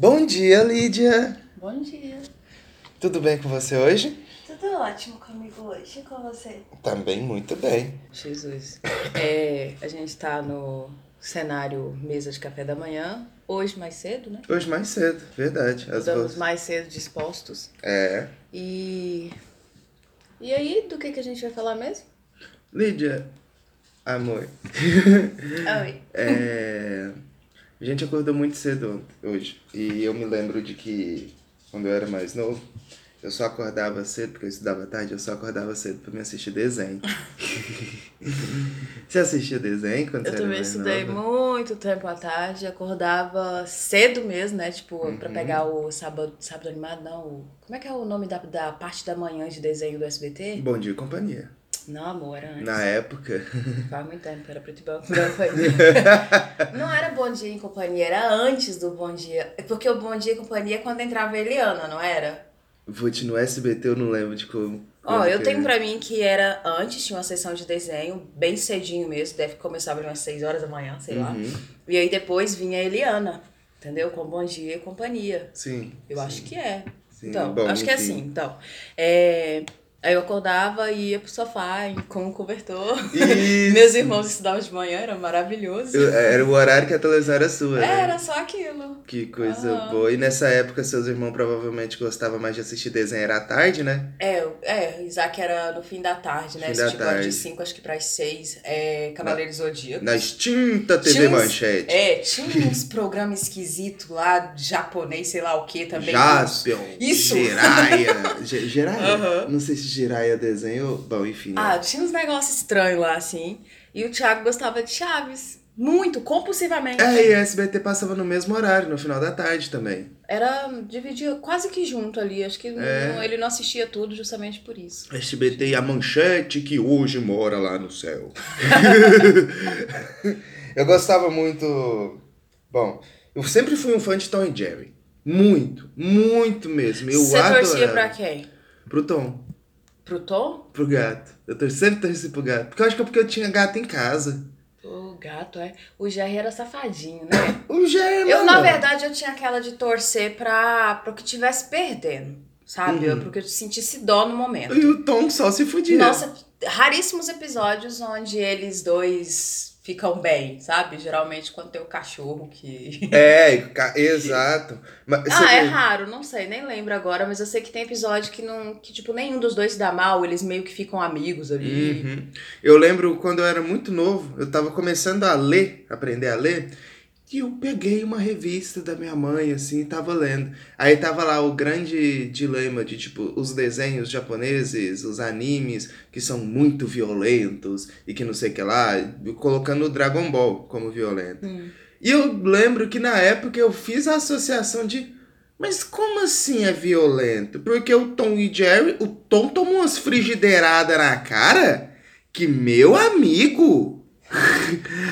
Bom dia, Lídia! Bom dia. Tudo bem com você hoje? Tudo ótimo comigo hoje, e com você? Também muito bem. Jesus. É, a gente tá no cenário mesa de café da manhã. Hoje mais cedo, né? Hoje mais cedo, verdade. Estamos vozes. mais cedo dispostos. É. E. E aí, do que, que a gente vai falar mesmo? Lídia, amor. Oi. É, A gente acordou muito cedo hoje. E eu me lembro de que quando eu era mais novo, eu só acordava cedo, porque eu estudava tarde, eu só acordava cedo pra me assistir desenho. Você assistia desenho quando Eu você era também mais estudei nova? muito tempo à tarde, acordava cedo mesmo, né? Tipo, pra Uhum. pegar o sábado, sábado animado, não. Como é que é o nome da, da parte da manhã de desenho do SBT? Bom dia e companhia. Não, amor, era antes. Na época. Faz muito tempo, era preto e branco. não era Bom Dia em Companhia, era antes do Bom Dia. Porque o Bom Dia em Companhia é quando entrava a Eliana, não era? Vou no SBT, eu não lembro de como. Ó, quando eu tenho pra mim que era antes, tinha uma sessão de desenho, bem cedinho mesmo, deve começar umas 6 horas da manhã, sei lá. Uhum. E aí depois vinha a Eliana, entendeu? Com Bom Dia e Companhia. Sim. Eu sim, acho que é. sim. Então, Bom, acho que é enfim. assim. Então, é... aí eu acordava e ia pro sofá com o cobertor. Isso. Meus irmãos estudavam de manhã, era maravilhoso. Eu- Era o horário que a televisão era sua, né? Era só aquilo. Que coisa Aham. boa. E nessa época, seus irmãos provavelmente gostavam mais de assistir desenho, era à tarde, né? É, é, Isaac era no fim da tarde, né? Fim da tipo tarde. de 5, acho que pras 6, é Cavaleiro Zodíaco. Na extinta TV Tinha uns- Manchete. É, tinha uns programas esquisitos lá, japonês, sei lá o que também. Jaspion. Isso. Jiraya. Ge- Jiraya? Aham. Não sei se Jiraya desenho. Bom, enfim. né? Ah, tinha uns negócios estranhos lá, assim. E o Thiago gostava de Chaves. Muito, compulsivamente. É, e a SBT passava no mesmo horário, no final da tarde também. Era, dividia quase que junto ali. Acho que É. não- ele não assistia tudo justamente por isso. SBT e a manchete que hoje mora lá no céu. eu gostava muito. Bom, eu sempre fui um fã de Tom e Jerry. Muito, muito mesmo. Eu Você adorava. torcia pra quem? Pro Tom, Pro Tom? pro gato. Eu tor- sempre torci pro gato. Porque eu acho que é porque eu tinha gato em casa. O gato, é. O Jerry era safadinho, né? O Jerry, Eu, mano. na verdade, eu tinha aquela de torcer pra, pra que tivesse perdendo, sabe? Uhum. Eu, porque eu sentisse dó no momento. E o Tom só se fudia. Nossa, raríssimos episódios onde eles dois ficam bem, sabe? Geralmente quando tem o cachorro que. É, ca- exato. Mas, você Ah, é raro, não sei, nem lembro agora, mas eu sei que tem episódio que não. que, tipo, nenhum dos dois se dá mal, eles meio que ficam amigos ali. Uhum. Eu lembro quando eu era muito novo, eu tava começando a ler, aprender a ler, e eu peguei uma revista da minha mãe, assim, e tava lendo. Aí tava lá o grande dilema de, tipo, os desenhos japoneses, os animes, que são muito violentos, e que não sei o que lá, colocando o Dragon Ball como violento. Hum. E eu lembro que na época eu fiz a associação de. Mas como assim é violento? Porque o Tom e Jerry, o Tom tomou umas frigideiradas na cara que, meu amigo.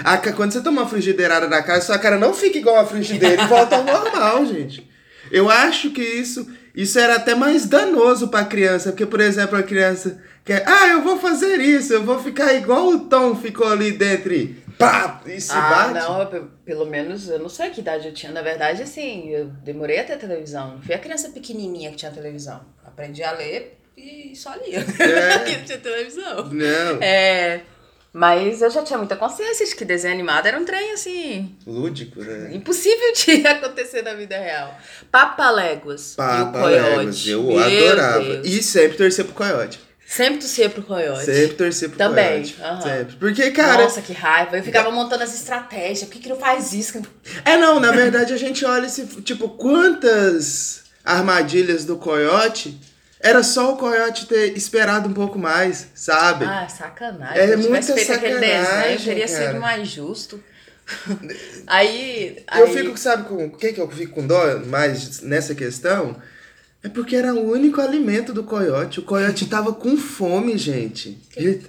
A quando você toma uma frigideirada na cara, sua cara não fica igual a frigideira e volta ao normal, gente. Eu acho que isso, isso era até mais danoso pra criança. Porque, por exemplo, a criança quer. Ah, eu vou fazer isso, eu vou ficar igual o Tom ficou ali dentro e. Pá! E se Ah, bate. não, eu, pelo menos eu não sei que idade eu tinha. Na verdade, assim, eu demorei a ter televisão. Não fui a criança pequenininha que tinha televisão. Aprendi a ler e só lia. É. Porque não tinha televisão. Não. É, mas eu já tinha muita consciência de que desenho animado era um trem, assim, Lúdico, né? impossível de acontecer na vida real. Papaléguas e o Papa Coyote. Léguas, eu Meu adorava. Deus. E sempre torcer pro Coyote. Sempre torcia pro Coyote. Sempre torcer pro Também, Coyote. aham. Sempre. Porque, cara. Nossa, que raiva. Eu ficava montando as estratégias. Por que, que não faz isso? É, não, na verdade a gente olha esse. Tipo, quantas armadilhas do Coyote. Era só o Coyote ter esperado um pouco mais, sabe? Ah, sacanagem. É eu muita feito aquele desenho, sacanagem, teria cara. sido mais justo. aí, Eu aí- fico, sabe, com o que, que eu fico com dó mais nessa questão? É porque era o único alimento do coiote. O coiote tava com fome, gente. Ele-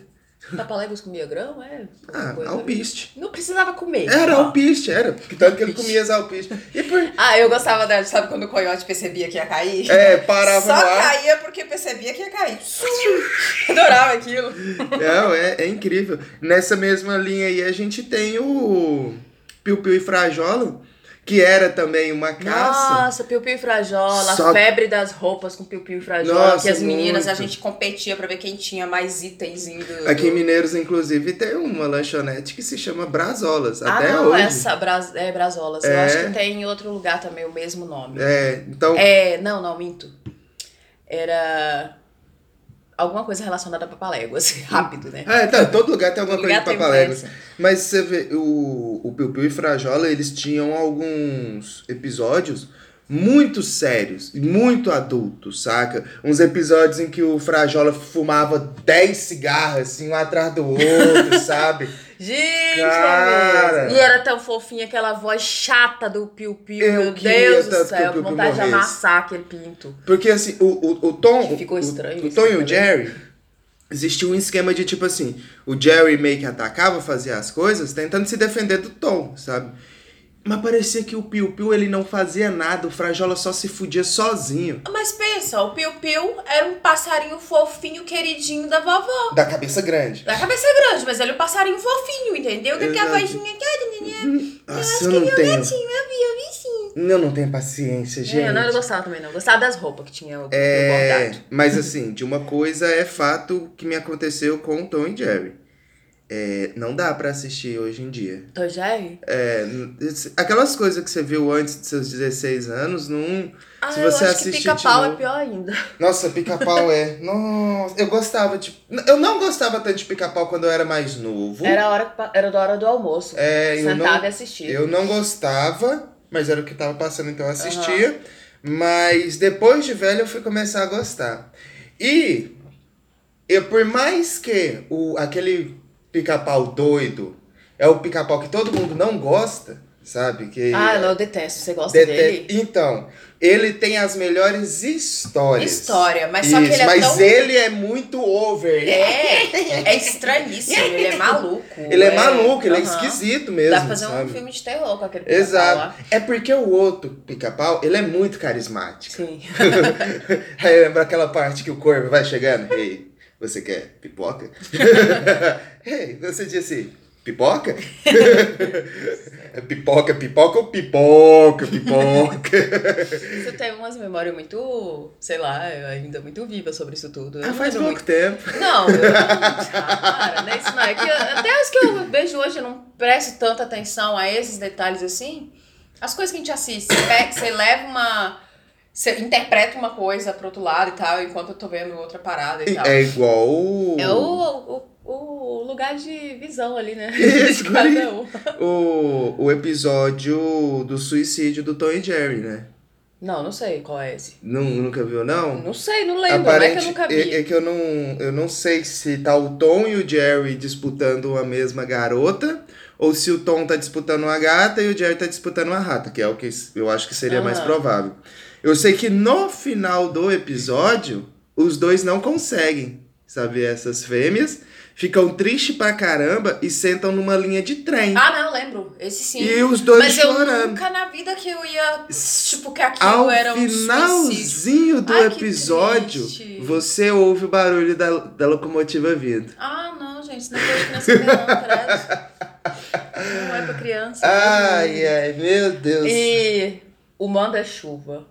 Papaléguas comia grão, é? Ah, alpiste. Não precisava comer. Era ó. alpiste, era. Porque Tanto que ele comia as alpistes. E por... Ah, eu gostava dela, sabe quando o coiote percebia que ia cair? É, parava Só no ar. caía porque percebia que ia cair. Adorava aquilo. Não, é, é incrível. Nessa mesma linha aí, a gente tem o Piu Piu e Frajola, que era também uma caça. Nossa, Piu Piu e Frajola, Só- a febre das roupas com Piu Piu e Frajola, Nossa, que as meninas, a muito. gente competia pra ver quem tinha mais itenzinho do... Aqui em. Mineiros, inclusive, tem uma lanchonete que se chama Brasolas, Ah, até não, hoje. essa, Bras... é Brasolas. Eu É. acho que tem em outro lugar também o mesmo nome. É, então. É, não, não, minto. Era alguma coisa relacionada a papaléguas, rápido, né? É, tá, todo lugar tem alguma coisa de tem papaléguas. peça. Mas você vê, o, o Piu Piu e Frajola, eles tinham alguns episódios muito sérios e muito adultos, saca? Uns episódios em que o Frajola fumava 10 cigarros, assim, um atrás do outro, sabe? Gente, Cara. é mesmo. E era tão fofinha aquela voz chata do Piu Piu, Eu meu Deus do o céu, Piu Piu vontade de morresse. amassar aquele pinto. Porque assim, o, o, o Tom. Que ficou o- estranho O, isso Tom e o também. Jerry. Existia um esquema de tipo assim: o Jerry meio que atacava, fazia as coisas, tentando se defender do Tom, sabe? Mas parecia que o Piu Piu ele não fazia nada, o Frajola só se fudia sozinho. Mas pensa, o Piu Piu era um passarinho fofinho, queridinho da vovó. Da cabeça grande. Da cabeça grande, mas ele é um passarinho fofinho, entendeu? Aquela Exato. vozinha. Nossa, eu não tenho. eu vi, eu vi sim. Eu não tenho paciência, gente. É, não, eu não gostava também, não. Gostava das roupas que tinha o, o É, bordado. mas assim, de uma coisa é fato que me aconteceu com o Tom e Jerry. É, não dá pra assistir hoje em dia. Tom Jerry? É, n- esse- aquelas coisas que você viu antes de seus 16 anos, não. Ah, Se eu você acho que pica-pau de é novo- pior ainda. Nossa, pica-pau é. Nossa, eu gostava de. Eu não gostava tanto de pica-pau quando eu era mais novo. Era, a hora, era da hora do almoço. É, eu Sentava não, e assistia. eu não gostava, mas era o que tava passando, então eu assistia. Mas depois de velho eu fui começar a gostar. E eu, por mais que o, aquele pica-pau doido é o pica-pau que todo mundo não gosta, sabe? Que Ah, não, eu detesto. Você gosta Dete- dele? Então, ele tem as melhores histórias. História, mas só que ele é mas tão... ele é muito over. É, é estranhíssimo, ele é maluco. Ele é maluco, ele é aham. esquisito mesmo. Dá pra fazer um sabe? filme de terror com aquele pica-pau Exato. lá. É porque o outro pica-pau, ele é muito carismático. Sim. Aí lembra aquela parte que o corvo vai chegando? Ei, você quer pipoca? Ei, você disse pipoca? É pipoca, pipoca ou pipoca, pipoca? Você tem umas memórias muito, sei lá, ainda muito vivas sobre isso tudo. Eu Ah, faz pouco tempo. muito. Não, eu. Ah, para, não é isso não. É que eu- até os que eu vejo hoje eu não presto tanta atenção a esses detalhes assim. As coisas que a gente assiste, você, pega, você leva uma. Você interpreta uma coisa pro outro lado e tal, enquanto eu tô vendo outra parada e tal. É igual o... É o, o, o lugar de visão ali, né? Isso, de cada um. o, o episódio do suicídio do Tom e Jerry, né? Não, não sei qual é esse. Não, nunca viu, não? Não sei, não lembro. Não é que eu nunca vi. é, é que eu não, eu não sei se tá o Tom e o Jerry disputando a mesma garota, ou se o Tom tá disputando uma gata e o Jerry tá disputando uma rata, que é o que eu acho que seria mais Aham. provável. Eu sei que no final do episódio, os dois não conseguem, sabe, essas fêmeas, ficam tristes pra caramba e sentam numa linha de trem. Ah, não, lembro. Esse sim. e os dois Mas eu chorando. nunca na vida que eu ia. Tipo, que aquilo Ao era um suicídio. finalzinho do Ai, episódio, você ouve o barulho da, da locomotiva vindo. Ah, não, gente. Não é coisa de criança ver, não. Não é pra criança. Ai, ai, meu Deus. E o manda-chuva.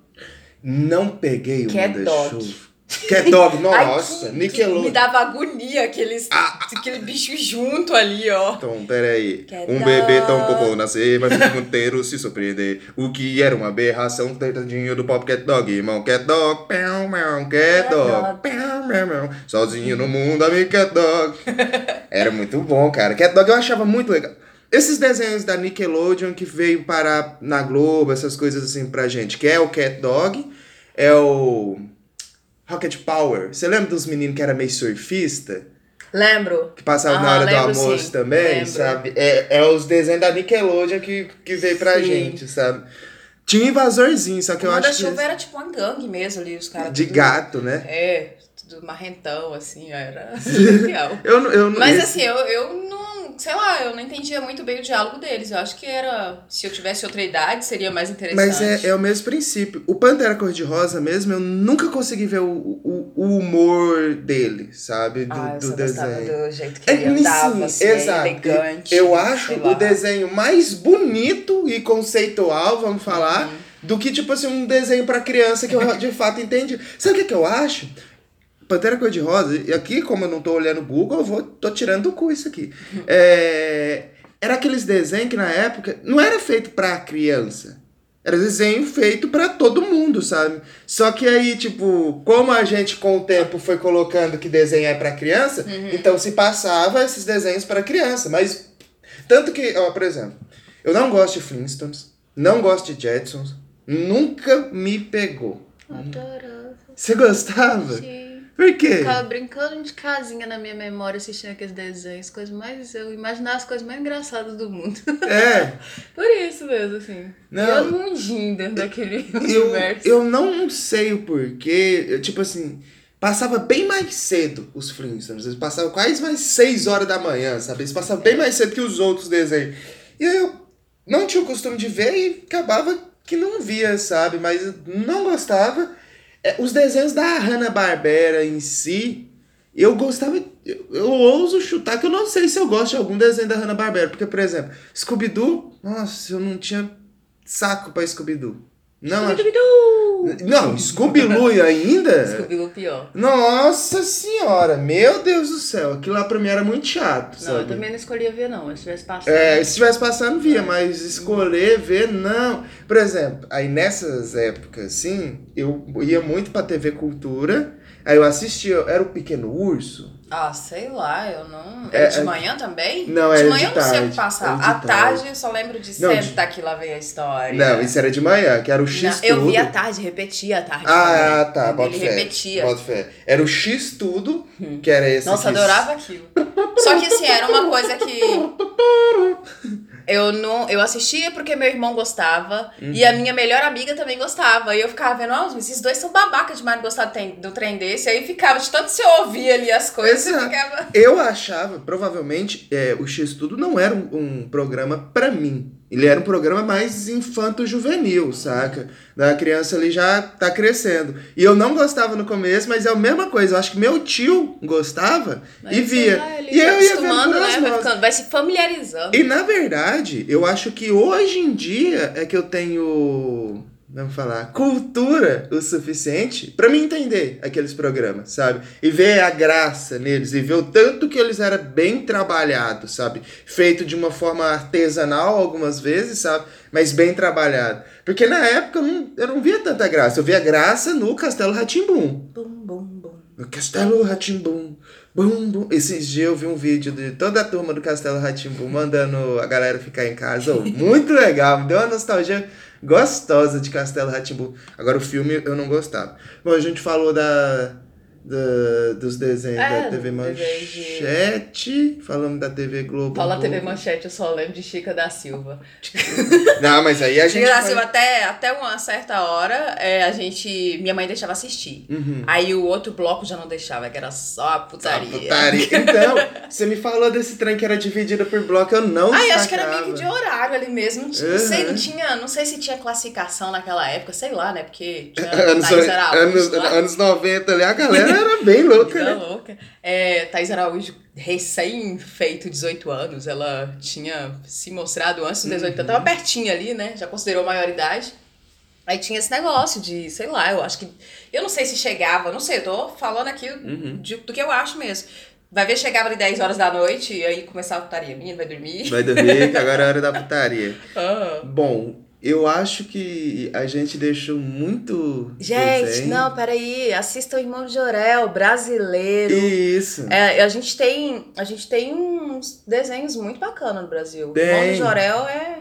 Não peguei o Cat Manda Dog. Chuva. Cat Dog, nossa, que Nickelodeon. Me dava agonia aqueles, aquele bicho junto ali, ó. Então, peraí. Cat um bebê tão Dog. pouco nascer, vai o mundo inteiro se surpreender. O que era uma aberração, tentadinho do pop Cat Dog. Irmão Cat Dog, pão, pão, Cat Dog, Dog. pão, pão, pão. Sozinho no mundo, amigo Cat Dog. Era muito bom, cara. Cat Dog eu achava muito legal. Esses desenhos da Nickelodeon que veio parar na Globo, essas coisas assim pra gente, que é o Cat Dog, é o Rocket Power. Você lembra dos meninos que era meio surfista? Lembro. Que passava na Ah, hora do almoço sim. também, Lembro. sabe? É, é os desenhos da Nickelodeon que, que veio pra Sim. gente, sabe? Tinha invasorzinho, só que eu o acho que. manda-chuva era tipo uma gangue mesmo ali, os caras. De tudo- gato, né? É, tudo marrentão, assim, era legal. Eu, eu, Mas esse- assim, eu, eu não. Sei lá, eu não entendia muito bem o diálogo deles. Eu acho que era. Se eu tivesse outra idade, seria mais interessante. Mas é, é o mesmo princípio. O Pantera Cor-de-Rosa mesmo, eu nunca consegui ver o, o, o humor dele, sabe? Do, ah, eu do desenho. do jeito que ele andava, assim, elegante. Eu acho o desenho mais bonito e conceitual, vamos falar, do que, tipo assim, um desenho pra criança que eu de fato entendi. Sabe o que, que eu acho? Pantera Cor-de-Rosa, e aqui, como eu não tô olhando o Google, eu vou, tô tirando do cu isso aqui. É, era aqueles desenhos que na época não era feito pra criança. Era desenho feito pra todo mundo, sabe? Só que aí, tipo, como a gente com o tempo foi colocando que desenho é pra criança, então se passava esses desenhos pra criança. Mas, tanto que, ó, por exemplo, eu não gosto de Flintstones, não gosto de Jetsons, nunca me pegou. Adorava. Você gostava? Sim. Por quê? Ficava brincando de casinha na minha memória, assistindo aqueles desenhos, coisas mais. Eu imaginava as coisas mais engraçadas do mundo. É, Por isso mesmo, assim. Não. Eu mundinho dentro daquele eu, universo. eu não sei o porquê, eu, tipo assim, passava bem mais cedo os Flintstones, eles passavam quase mais 6 horas da manhã, sabe? Eles passavam bem mais cedo que os outros desenhos. E aí eu não tinha o costume de ver e acabava que não via, sabe? Mas não gostava. É, Os desenhos da Hanna-Barbera em si, eu gostava. Eu, eu ouso chutar que eu não sei se eu gosto de algum desenho da Hanna-Barbera. Porque, por exemplo, Scooby-Doo, nossa, eu não tinha saco pra Scooby-Doo. Não, acho- Scooby-Doo! Não, Scooby-Doo ainda? Scooby-Doo pior. Nossa senhora, meu Deus do céu, aquilo lá pra mim era muito chato, Não, eu sabe? também não escolhia ver, não. Se tivesse passado. É, se estivesse passando, via, mas escolher, ver, não. Por exemplo, aí nessas épocas, assim, eu ia muito pra TV Cultura, aí eu assistia, era o Pequeno Urso. Ah, sei lá, eu não. É, É, de é- manhã também? Não, de era manhã de eu não sei o tarde, que passar. de À tarde. tarde eu só lembro de Não, de- senta que lá vem a história. Não, isso era de manhã, que era o X Não, eu Tudo. vi à tarde, repetia à tarde. Ah, também. tá, bota Ele fé. repetia. Bota fé. Era o X Tudo, que era esse Nossa, que- adorava aquilo. Só que assim, era uma coisa que. Eu não. Eu assistia porque meu irmão gostava. E Uhum. a minha melhor amiga também gostava. E eu ficava vendo, ah, esses dois são babaca demais de gostar do trem, do trem desse. Aí ficava, de tanto você ouvia ali as coisas, Exato. ficava. Eu achava, provavelmente, é, o X Tudo não era um, um programa pra mim. Ele era um programa mais infanto-juvenil, saca? Da criança ali já tá crescendo. E eu não gostava no começo, mas é a mesma coisa. Eu acho que meu tio gostava Mas e via. lá, e eu ia vendo por né? Vai, ficando, vai se familiarizando. E na verdade, eu acho que hoje em dia é que eu tenho, vamos falar, cultura o suficiente pra me entender aqueles programas, sabe? E ver a graça neles e ver o tanto que eles eram bem trabalhados, sabe? Feito de uma forma artesanal algumas vezes, sabe? Mas bem trabalhado. Porque na época eu não, eu não via tanta graça. Eu via graça no Castelo Ratimbum. Bum, bum, bum. No Castelo Ratimbum. Bum, bum. Esses dias eu vi um vídeo de toda a turma do Castelo Ratimbum mandando a galera ficar em casa. Ô, muito legal, me deu uma nostalgia gostosa de Castelo Ratimbum. Agora o filme eu não gostava. Bom, a gente falou da, da- dos desenhos É, da TV desenho de- Manchete, falamos da TV Globo. Fala um TV. Manchete, eu só lembro de Chica da Silva. Não, mas aí a gente. Chica da Silva, até, até uma certa hora, é, a gente. Minha mãe deixava assistir. Uhum. Aí o outro bloco já não deixava, que era só a putaria. Ah, putaria. Então, você me falou desse trem que era dividido por bloco, eu não Ai, acho que era meio que de horário ali mesmo. Não, Uhum. sei, não tinha, não sei se tinha classificação naquela época, sei lá, né? Porque tinha Anos, Thaís anos, anos 90 ali, a galera era bem louca, Vida né? louca. É, Thaís Araújo, recém-feito 18 anos, ela tinha se mostrado antes dos 18 Uhum. anos, tava pertinho ali, né? Já considerou maioridade. Aí tinha esse negócio de, sei lá, eu acho que. Eu não sei se chegava, não sei, eu tô falando aqui Uhum. de- do que eu acho mesmo. Vai ver, chegava ali 10 horas da noite e aí começava a putaria. Menino, vai dormir. Vai dormir, que agora é hora da putaria. Ah. Bom, eu acho que a gente deixou muito. Gente, desenho. não, peraí. Assista o Irmão de Jorel, brasileiro. Isso. É, a gente tem, a gente tem uns desenhos muito bacanas no Brasil. Tem. O Irmão de Jorel é,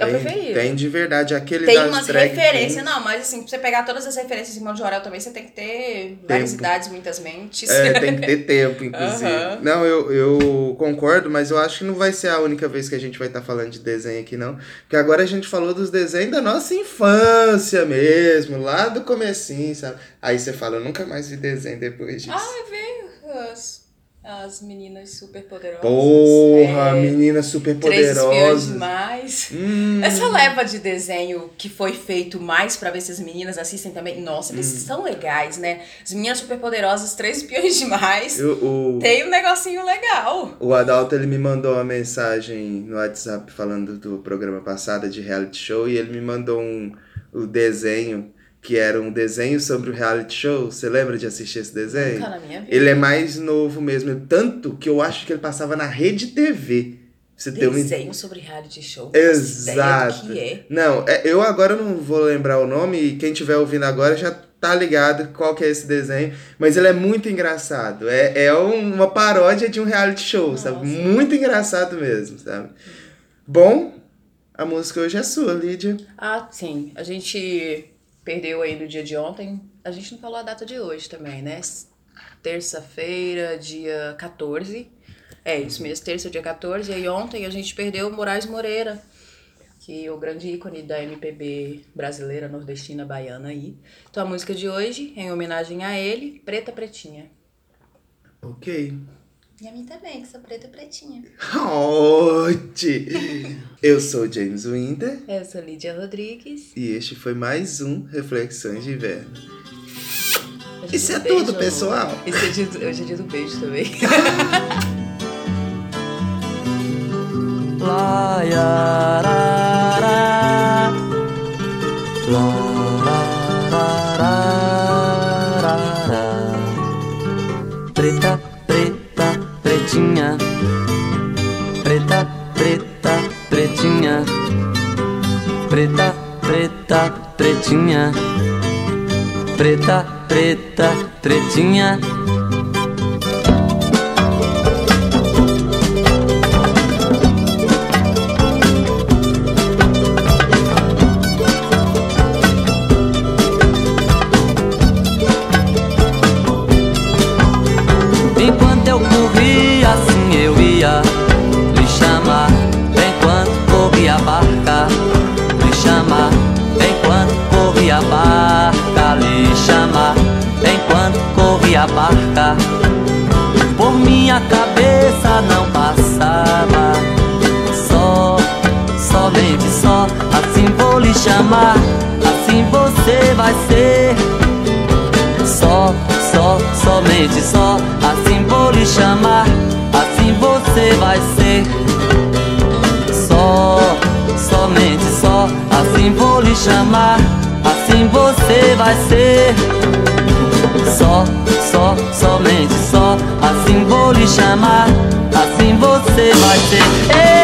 é o tem, tem de verdade aquele Tem umas referências, não, mas assim, pra você pegar todas as referências de Irmão de Jorel também, você tem que ter várias idades, muitas mentes. É, tem que ter tempo, inclusive. Aham. Não, eu, eu concordo, mas eu acho que não vai ser a única vez que a gente vai estar falando de desenho aqui, não. Porque agora a gente falou dos desenhos da nossa infância mesmo, lá do comecinho, sabe? Aí você fala, eu nunca mais vi desenho depois disso. Ah, veio. As- As meninas super poderosas. Porra, é, meninas super poderosas. demais. Hum. Essa leva de desenho que foi feito mais pra ver se as meninas assistem também. Nossa, eles Hum. são legais, né? As meninas super poderosas, três espiões demais. Eu- o, Tem um negocinho legal. o Adalto ele me mandou uma mensagem no WhatsApp falando do programa passado de reality show e ele me mandou um o desenho que era um desenho sobre o reality show. Você lembra de assistir esse desenho? Nunca na minha vida. Ele é mais novo mesmo, tanto que eu acho que ele passava na Rede TV. Você uma Desenho sobre reality show. Exato. Que é. Não, é- eu agora não vou lembrar o nome e quem estiver ouvindo agora já tá ligado qual que é esse desenho, mas ele é muito engraçado. É, é um- uma paródia de um reality show, sabe? Nossa. Muito engraçado mesmo, sabe? Bom, a música hoje é sua, Lídia. Ah, sim. A gente perdeu aí no dia de ontem. A gente não falou a data de hoje também, né? Terça-feira, dia 14. É isso mesmo, terça, dia 14. E aí ontem a gente perdeu o Moraes Moreira, que é o grande ícone da MPB brasileira, nordestina, baiana aí. Então a música de hoje, em homenagem a ele, Preta Pretinha. Ok. E a mim também, que sou preta pretinha. Ote! Eu sou James Winter Eu sou Lídia Rodrigues. e este foi mais um Reflexões de Inverno. Hoje Isso é tudo, pessoal. Esse é dia do- hoje é dia do beijo também. La ya ra ra. La Preta, preta, pretinha. Preta, preta, pretinha. Somente só, assim vou lhe chamar, assim você vai ser. Só, somente só, assim vou lhe chamar, assim você vai ser. Só, só, somente só, assim vou lhe chamar, assim você vai ser. Eu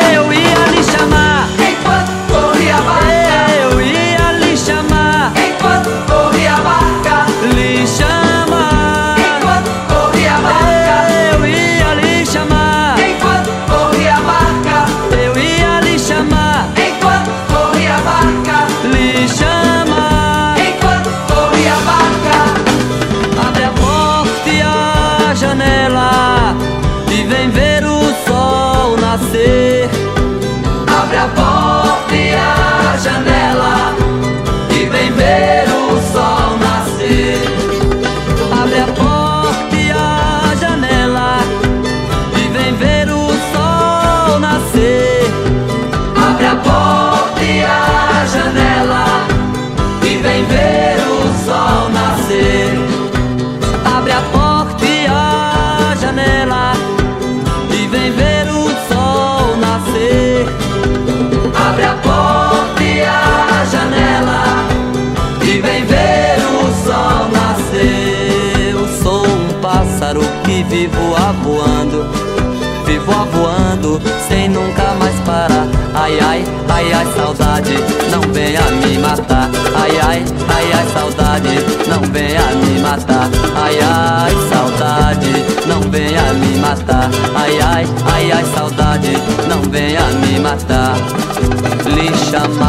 matar. Ai ai saudade, não venha me matar. Ai ai, ai ai saudade, não venha me matar. Lhe chamar